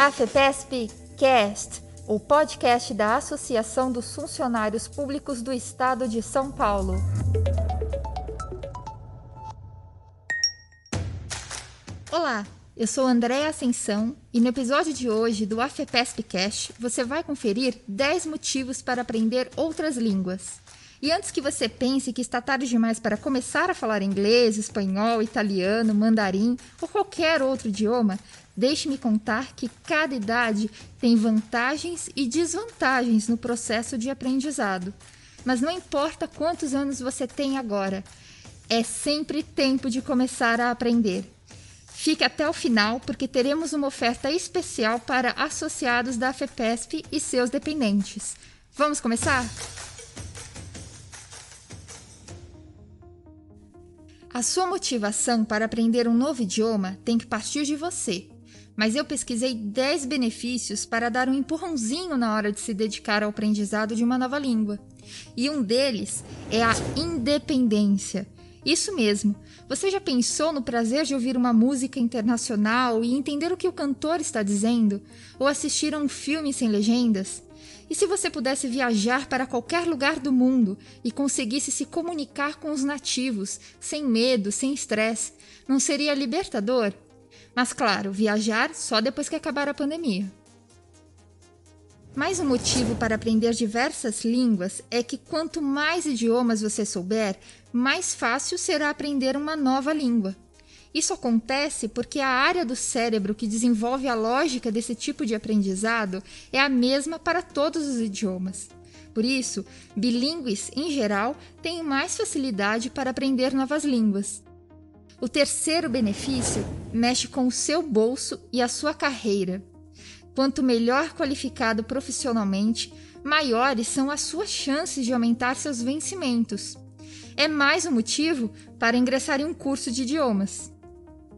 AFPESP Cast, o podcast da Associação dos Funcionários Públicos do Estado de São Paulo. Olá, eu sou Andréa Ascensão e no episódio de hoje do AFPESP Cast você vai conferir 10 motivos para aprender outras línguas. E antes que você pense que está tarde demais para começar a falar inglês, espanhol, italiano, mandarim ou qualquer outro idioma, deixe-me contar que cada idade tem vantagens e desvantagens no processo de aprendizado. Mas não importa quantos anos você tem agora, é sempre tempo de começar a aprender. Fique até o final porque teremos uma oferta especial para associados da FEPESP e seus dependentes. Vamos começar? A sua motivação para aprender um novo idioma tem que partir de você. Mas eu pesquisei 10 benefícios para dar um empurrãozinho na hora de se dedicar ao aprendizado de uma nova língua. E um deles é a independência. Isso mesmo. Você já pensou no prazer de ouvir uma música internacional e entender o que o cantor está dizendo? Ou assistir a um filme sem legendas? E se você pudesse viajar para qualquer lugar do mundo e conseguisse se comunicar com os nativos, sem medo, sem estresse, não seria libertador? Mas claro, viajar só depois que acabar a pandemia. Mais um motivo para aprender diversas línguas é que quanto mais idiomas você souber, mais fácil será aprender uma nova língua. Isso acontece porque a área do cérebro que desenvolve a lógica desse tipo de aprendizado é a mesma para todos os idiomas. Por isso, bilíngues, em geral, têm mais facilidade para aprender novas línguas. O terceiro benefício mexe com o seu bolso e a sua carreira. Quanto melhor qualificado profissionalmente, maiores são as suas chances de aumentar seus vencimentos. É mais um motivo para ingressar em um curso de idiomas.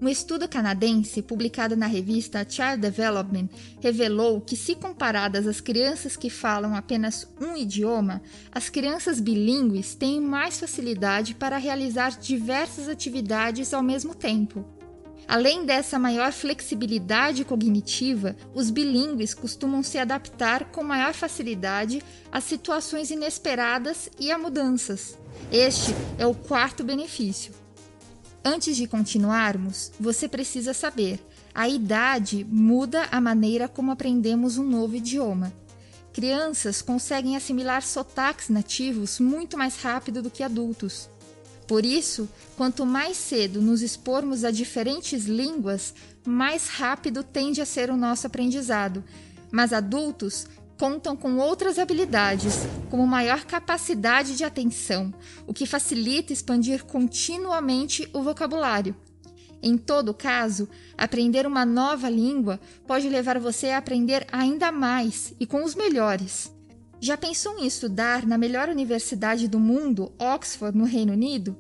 Um estudo canadense publicado na revista Child Development revelou que, se comparadas às crianças que falam apenas um idioma, as crianças bilíngues têm mais facilidade para realizar diversas atividades ao mesmo tempo. Além dessa maior flexibilidade cognitiva, os bilíngues costumam se adaptar com maior facilidade a situações inesperadas e a mudanças. Este é o quarto benefício. Antes de continuarmos, você precisa saber: a idade muda a maneira como aprendemos um novo idioma. Crianças conseguem assimilar sotaques nativos muito mais rápido do que adultos. Por isso, quanto mais cedo nos expormos a diferentes línguas, mais rápido tende a ser o nosso aprendizado. Mas adultos contam com outras habilidades, como maior capacidade de atenção, o que facilita expandir continuamente o vocabulário. Em todo caso, aprender uma nova língua pode levar você a aprender ainda mais e com os melhores. Já pensou em estudar na melhor universidade do mundo, Oxford, no Reino Unido?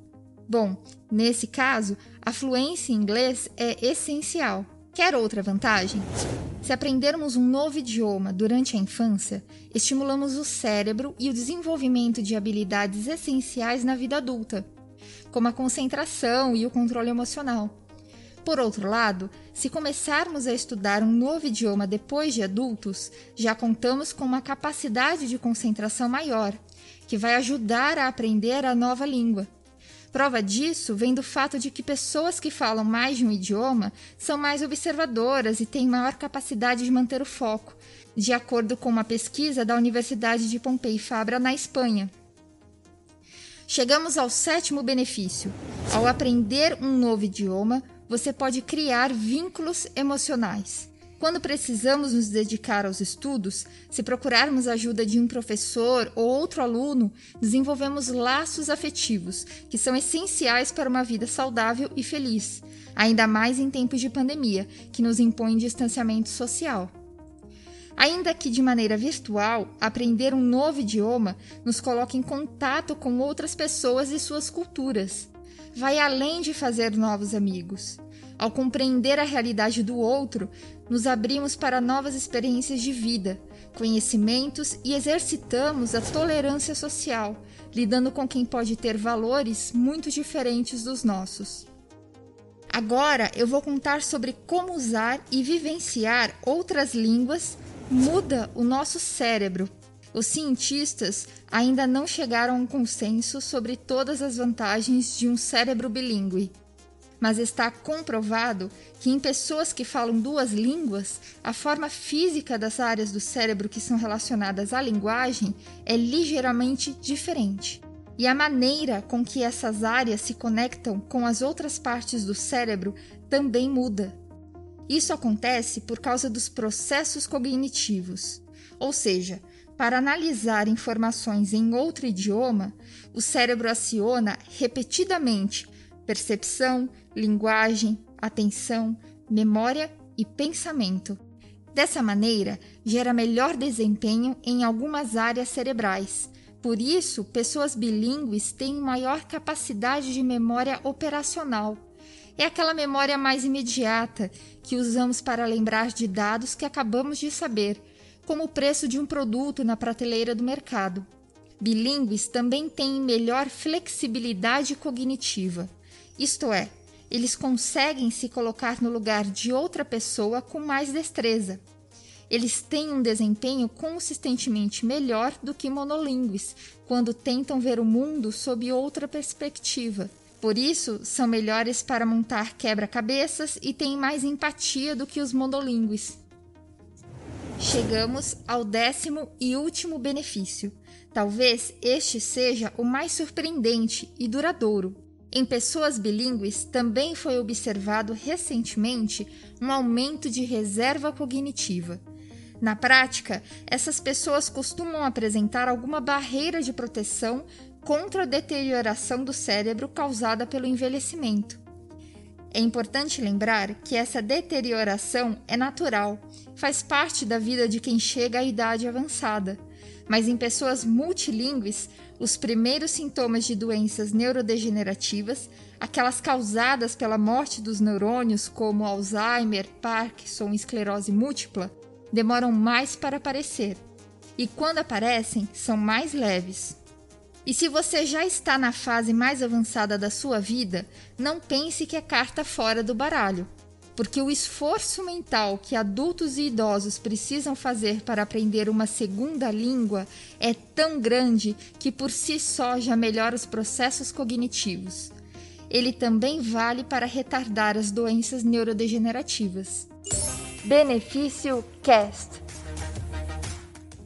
Bom, nesse caso, a fluência em inglês é essencial. Quer outra vantagem? Se aprendermos um novo idioma durante a infância, estimulamos o cérebro e o desenvolvimento de habilidades essenciais na vida adulta, como a concentração e o controle emocional. Por outro lado, se começarmos a estudar um novo idioma depois de adultos, já contamos com uma capacidade de concentração maior, que vai ajudar a aprender a nova língua. Prova disso vem do fato de que pessoas que falam mais de um idioma são mais observadoras e têm maior capacidade de manter o foco, de acordo com uma pesquisa da Universidade de Pompei Fabra, na Espanha. Chegamos ao sétimo benefício. Ao aprender um novo idioma, você pode criar vínculos emocionais. Quando precisamos nos dedicar aos estudos, se procurarmos a ajuda de um professor ou outro aluno, desenvolvemos laços afetivos que são essenciais para uma vida saudável e feliz, ainda mais em tempos de pandemia, que nos impõe distanciamento social. Ainda que de maneira virtual, aprender um novo idioma nos coloca em contato com outras pessoas e suas culturas. Vai além de fazer novos amigos. Ao compreender a realidade do outro, nos abrimos para novas experiências de vida, conhecimentos e exercitamos a tolerância social, lidando com quem pode ter valores muito diferentes dos nossos. Agora eu vou contar sobre como usar e vivenciar outras línguas muda o nosso cérebro. Os cientistas ainda não chegaram a um consenso sobre todas as vantagens de um cérebro bilíngue mas está comprovado que em pessoas que falam duas línguas, a forma física das áreas do cérebro que são relacionadas à linguagem é ligeiramente diferente. E a maneira com que essas áreas se conectam com as outras partes do cérebro também muda. Isso acontece por causa dos processos cognitivos, ou seja, para analisar informações em outro idioma, o cérebro aciona repetidamente percepção, linguagem, atenção, memória e pensamento. Dessa maneira, gera melhor desempenho em algumas áreas cerebrais. Por isso, pessoas bilíngues têm maior capacidade de memória operacional. É aquela memória mais imediata que usamos para lembrar de dados que acabamos de saber, como o preço de um produto na prateleira do mercado. Bilíngues também têm melhor flexibilidade cognitiva, isto é, eles conseguem se colocar no lugar de outra pessoa com mais destreza. Eles têm um desempenho consistentemente melhor do que monolíngues, quando tentam ver o mundo sob outra perspectiva. Por isso, são melhores para montar quebra-cabeças e têm mais empatia do que os monolíngues. Chegamos ao décimo e último benefício. Talvez este seja o mais surpreendente e duradouro. Em pessoas bilíngues, também foi observado recentemente um aumento de reserva cognitiva. Na prática, essas pessoas costumam apresentar alguma barreira de proteção contra a deterioração do cérebro causada pelo envelhecimento. É importante lembrar que essa deterioração é natural, faz parte da vida de quem chega à idade avançada mas em pessoas multilingües, os primeiros sintomas de doenças neurodegenerativas, aquelas causadas pela morte dos neurônios, como Alzheimer, Parkinson esclerose múltipla, demoram mais para aparecer. E quando aparecem, são mais leves. E se você já está na fase mais avançada da sua vida, não pense que é carta fora do baralho porque o esforço mental que adultos e idosos precisam fazer para aprender uma segunda língua é tão grande que por si só já melhora os processos cognitivos. Ele também vale para retardar as doenças neurodegenerativas. Benefício Cast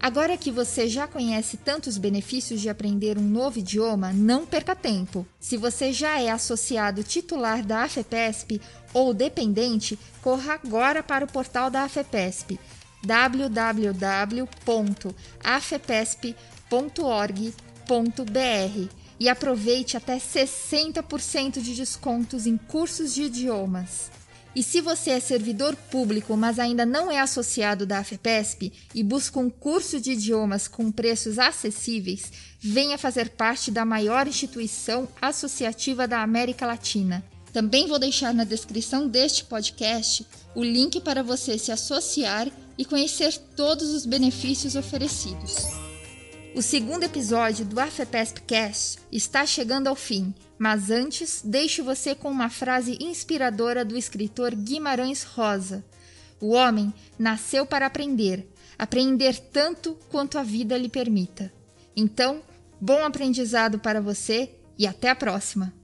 Agora que você já conhece tantos benefícios de aprender um novo idioma, não perca tempo. Se você já é associado titular da AFEPESP ou dependente, corra agora para o portal da AFEPESP www.afepesp.org.br e aproveite até 60% de descontos em cursos de idiomas. E se você é servidor público, mas ainda não é associado da AFEPESP e busca um curso de idiomas com preços acessíveis, venha fazer parte da maior instituição associativa da América Latina. Também vou deixar na descrição deste podcast o link para você se associar e conhecer todos os benefícios oferecidos. O segundo episódio do AFEPESPcast está chegando ao fim, mas antes deixo você com uma frase inspiradora do escritor Guimarães Rosa. O homem nasceu para aprender, aprender tanto quanto a vida lhe permita. Então, bom aprendizado para você e até a próxima!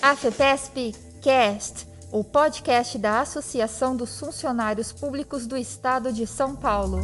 AFEPESP Cast o podcast da Associação dos Funcionários Públicos do Estado de São Paulo.